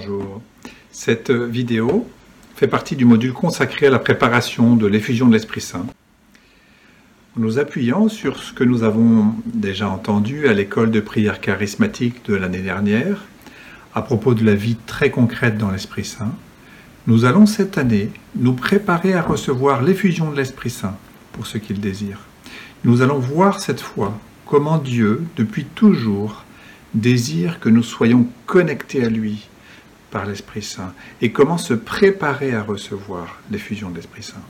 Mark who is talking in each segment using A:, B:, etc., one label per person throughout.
A: Bonjour. Cette vidéo fait partie du module consacré à la préparation de l'effusion de l'Esprit Saint. En nous appuyant sur ce que nous avons déjà entendu à l'école de prière charismatique de l'année dernière, à propos de la vie très concrète dans l'Esprit Saint, nous allons cette année nous préparer à recevoir l'effusion de l'Esprit Saint pour ceux qui le désirent. Nous allons voir cette fois comment Dieu, depuis toujours, désire que nous soyons connectés à lui par l'Esprit Saint et comment se préparer à recevoir l'effusion de l'Esprit Saint.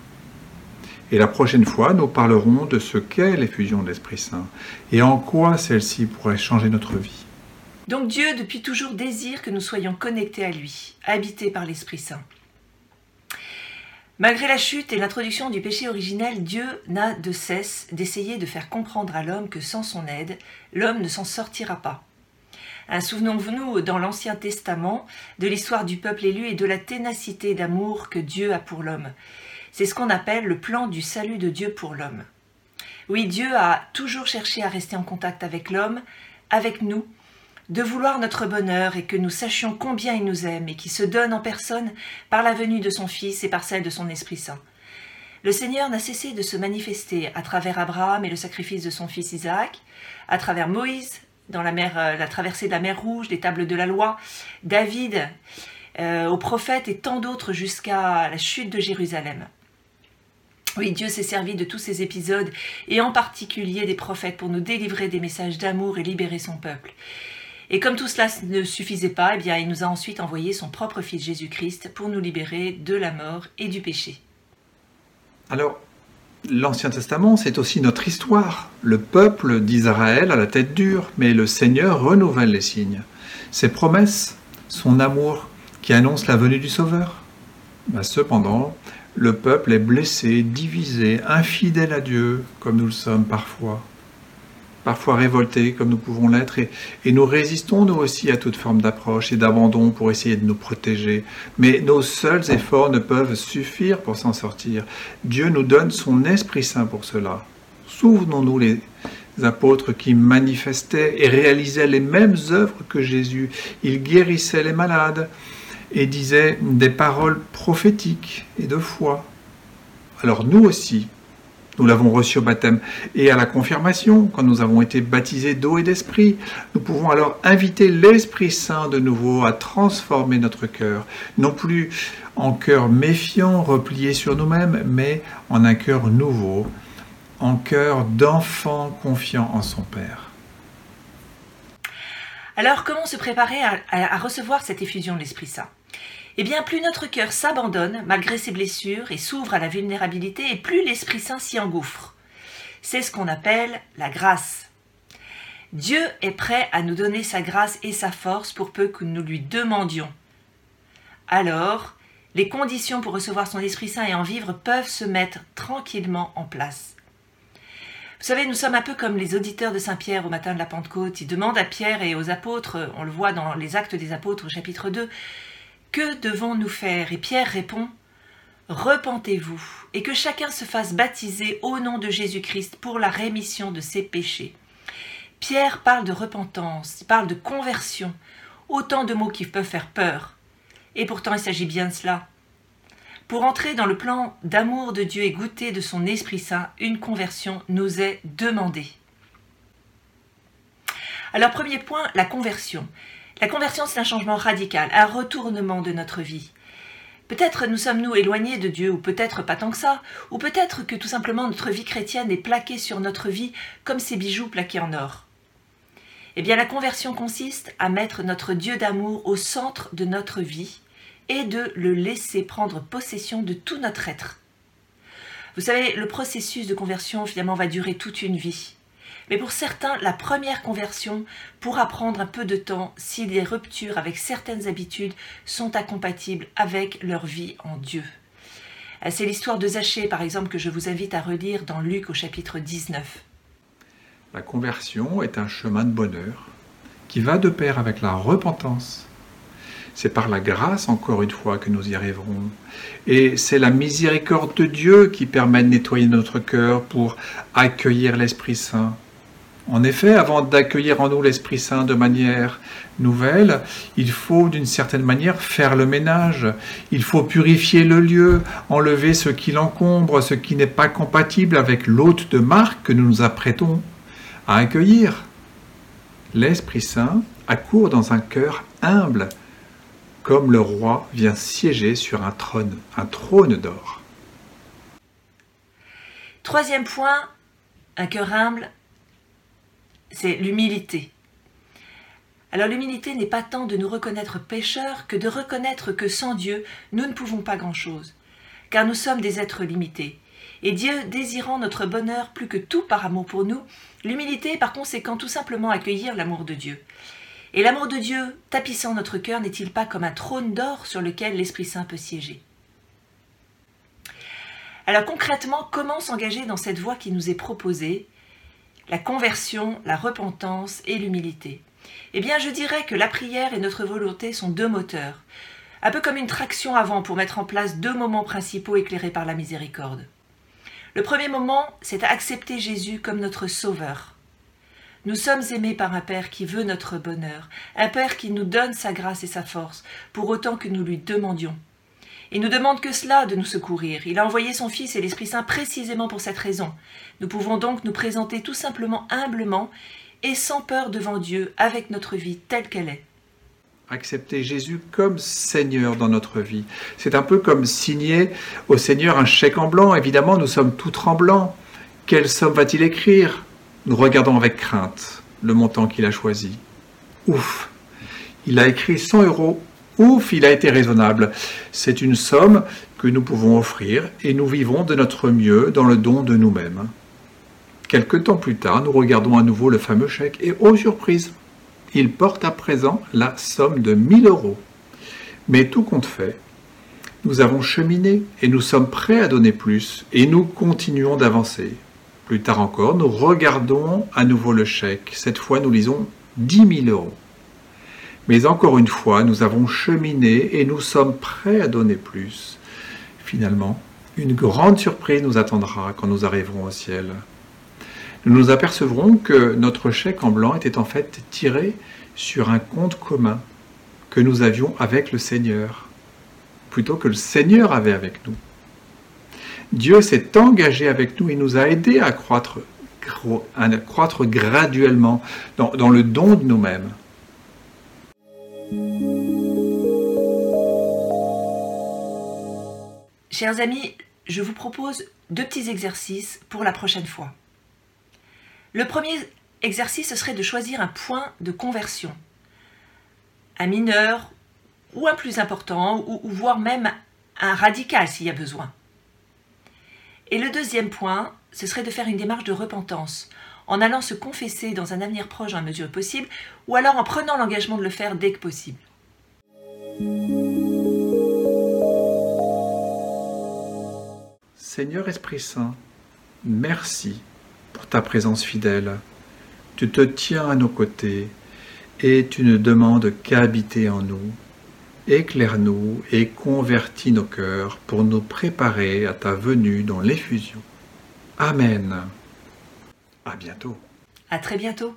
A: Et la prochaine fois, nous parlerons de ce qu'est l'effusion de l'Esprit Saint et en quoi celle-ci pourrait changer notre vie.
B: Donc Dieu, depuis toujours, désire que nous soyons connectés à lui, habités par l'Esprit Saint. Malgré la chute et l'introduction du péché originel, Dieu n'a de cesse d'essayer de faire comprendre à l'homme que sans son aide, l'homme ne s'en sortira pas. Souvenons-nous dans l'Ancien Testament de l'histoire du peuple élu et de la ténacité d'amour que Dieu a pour l'homme. C'est ce qu'on appelle le plan du salut de Dieu pour l'homme. Oui, Dieu a toujours cherché à rester en contact avec l'homme, avec nous, de vouloir notre bonheur et que nous sachions combien il nous aime et qui se donne en personne par la venue de son Fils et par celle de son Esprit Saint. Le Seigneur n'a cessé de se manifester à travers Abraham et le sacrifice de son fils Isaac, à travers Moïse dans la, mer, euh, la traversée de la mer Rouge, les tables de la loi, David, euh, aux prophètes et tant d'autres jusqu'à la chute de Jérusalem. Oui, Dieu s'est servi de tous ces épisodes, et en particulier des prophètes, pour nous délivrer des messages d'amour et libérer son peuple. Et comme tout cela ne suffisait pas, eh bien, il nous a ensuite envoyé son propre Fils Jésus-Christ pour nous libérer de la mort et du péché.
A: Alors, l'Ancien Testament, c'est aussi notre histoire. Le peuple d'Israël a la tête dure, mais le Seigneur renouvelle les signes. Ses promesses, son amour qui annonce la venue du Sauveur. Ben, cependant, le peuple est blessé, divisé, infidèle à Dieu, comme nous le sommes parfois parfois révoltés comme nous pouvons l'être, et, nous résistons nous aussi à toute forme d'approche et d'abandon pour essayer de nous protéger. Mais nos seuls efforts ne peuvent suffire pour s'en sortir. Dieu nous donne son Esprit Saint pour cela. Souvenons-nous les apôtres qui manifestaient et réalisaient les mêmes œuvres que Jésus. Ils guérissaient les malades et disaient des paroles prophétiques et de foi. Alors nous aussi, nous l'avons reçu au baptême et à la confirmation, quand nous avons été baptisés d'eau et d'esprit. Nous pouvons alors inviter l'Esprit Saint de nouveau à transformer notre cœur, non plus en cœur méfiant, replié sur nous-mêmes, mais en un cœur nouveau, en cœur d'enfant confiant en son Père.
B: Alors, comment se préparer à, recevoir cette effusion de l'Esprit Saint? Eh bien, plus notre cœur s'abandonne, malgré ses blessures, et s'ouvre à la vulnérabilité, et plus l'Esprit Saint s'y engouffre. C'est ce qu'on appelle la grâce. Dieu est prêt à nous donner sa grâce et sa force pour peu que nous lui demandions. Alors, les conditions pour recevoir son Esprit Saint et en vivre peuvent se mettre tranquillement en place. Vous savez, nous sommes un peu comme les auditeurs de Saint Pierre au matin de la Pentecôte. Ils demandent à Pierre et aux apôtres, on le voit dans les actes des apôtres au chapitre 2, que devons-nous faire? Et Pierre répond Repentez-vous et que chacun se fasse baptiser au nom de Jésus-Christ pour la rémission de ses péchés. Pierre parle de repentance, il parle de conversion, autant de mots qui peuvent faire peur. Et pourtant il s'agit bien de cela. Pour entrer dans le plan d'amour de Dieu et goûter de son Esprit Saint, une conversion nous est demandée. Alors premier point, la conversion. La conversion, c'est un changement radical, un retournement de notre vie. Peut-être nous sommes-nous éloignés de Dieu, ou peut-être pas tant que ça, ou peut-être que tout simplement notre vie chrétienne est plaquée sur notre vie comme ces bijoux plaqués en or. Eh bien, la conversion consiste à mettre notre Dieu d'amour au centre de notre vie et de le laisser prendre possession de tout notre être. Vous savez, le processus de conversion finalement va durer toute une vie. Mais pour certains, la première conversion pourra prendre un peu de temps si les ruptures avec certaines habitudes sont incompatibles avec leur vie en Dieu. Euh, c'est l'histoire de Zachée, par exemple, que je vous invite à relire dans Luc au chapitre 19.
A: La conversion est un chemin de bonheur qui va de pair avec la repentance. C'est par la grâce, encore une fois, que nous y arriverons. Et c'est la miséricorde de Dieu qui permet de nettoyer notre cœur pour accueillir l'Esprit Saint En effet, avant d'accueillir en nous l'Esprit Saint de manière nouvelle, il faut d'une certaine manière faire le ménage. Il faut purifier le lieu, enlever ce qui l'encombre, ce qui n'est pas compatible avec l'hôte de marque que nous nous apprêtons à accueillir. L'Esprit Saint accourt dans un cœur humble, comme le roi vient siéger sur un trône, un trône d'or.
B: Troisième point, un cœur humble, c'est l'humilité. Alors l'humilité n'est pas tant de nous reconnaître pécheurs que de reconnaître que sans Dieu, nous ne pouvons pas grand-chose, car nous sommes des êtres limités. Et Dieu désirant notre bonheur plus que tout par amour pour nous, l'humilité est par conséquent tout simplement accueillir l'amour de Dieu. Et l'amour de Dieu, tapissant notre cœur, n'est-il pas comme un trône d'or sur lequel l'Esprit Saint peut siéger? Alors concrètement, comment s'engager dans cette voie qui nous est proposée? La conversion, la repentance et l'humilité. Eh bien, je dirais que la prière et notre volonté sont deux moteurs, un peu comme une traction avant pour mettre en place deux moments principaux éclairés par la miséricorde. Le premier moment, c'est accepter Jésus comme notre Sauveur. Nous sommes aimés par un Père qui veut notre bonheur, un Père qui nous donne sa grâce et sa force, pour autant que nous lui demandions. Il nous demande que cela de nous secourir. Il a envoyé son Fils et l'Esprit Saint précisément pour cette raison. Nous pouvons donc nous présenter tout simplement humblement et sans peur devant Dieu avec notre vie telle qu'elle est.
A: Accepter Jésus comme Seigneur dans notre vie. C'est un peu comme signer au Seigneur un chèque en blanc. Évidemment, nous sommes tout tremblants. Quelle somme va-t-il écrire? Nous regardons avec crainte le montant qu'il a choisi. Ouf Il a écrit 100 euros. Ouf, il a été raisonnable. C'est une somme que nous pouvons offrir et nous vivons de notre mieux dans le don de nous-mêmes. Quelque temps plus tard, nous regardons à nouveau le fameux chèque et, oh surprise, il porte à présent la somme de 1000 euros. Mais tout compte fait, nous avons cheminé et nous sommes prêts à donner plus et nous continuons d'avancer. Plus tard encore, nous regardons à nouveau le chèque. Cette fois, nous lisons 10 000 euros. Mais encore une fois, nous avons cheminé et nous sommes prêts à donner plus. Finalement, une grande surprise nous attendra quand nous arriverons au ciel nous nous apercevrons que notre chèque en blanc était en fait tiré sur un compte commun que nous avions avec le Seigneur, plutôt que le Seigneur avait avec nous. Dieu s'est engagé avec nous et nous a aidés à croître, graduellement dans le don de nous-mêmes.
B: Chers amis, je vous propose deux petits exercices pour la prochaine fois. Le premier exercice, ce serait de choisir un point de conversion, un mineur ou un plus important, ou, voire même un radical s'il y a besoin. Et le deuxième point, ce serait de faire une démarche de repentance, en allant se confesser dans un avenir proche dans mesure possible, ou alors en prenant l'engagement de le faire dès que possible.
A: Seigneur Esprit Saint, merci pour ta présence fidèle. Tu te tiens à nos côtés et tu ne demandes qu'à habiter en nous. Éclaire-nous et convertis nos cœurs pour nous préparer à ta venue dans l'effusion. Amen. À bientôt.
B: À très bientôt.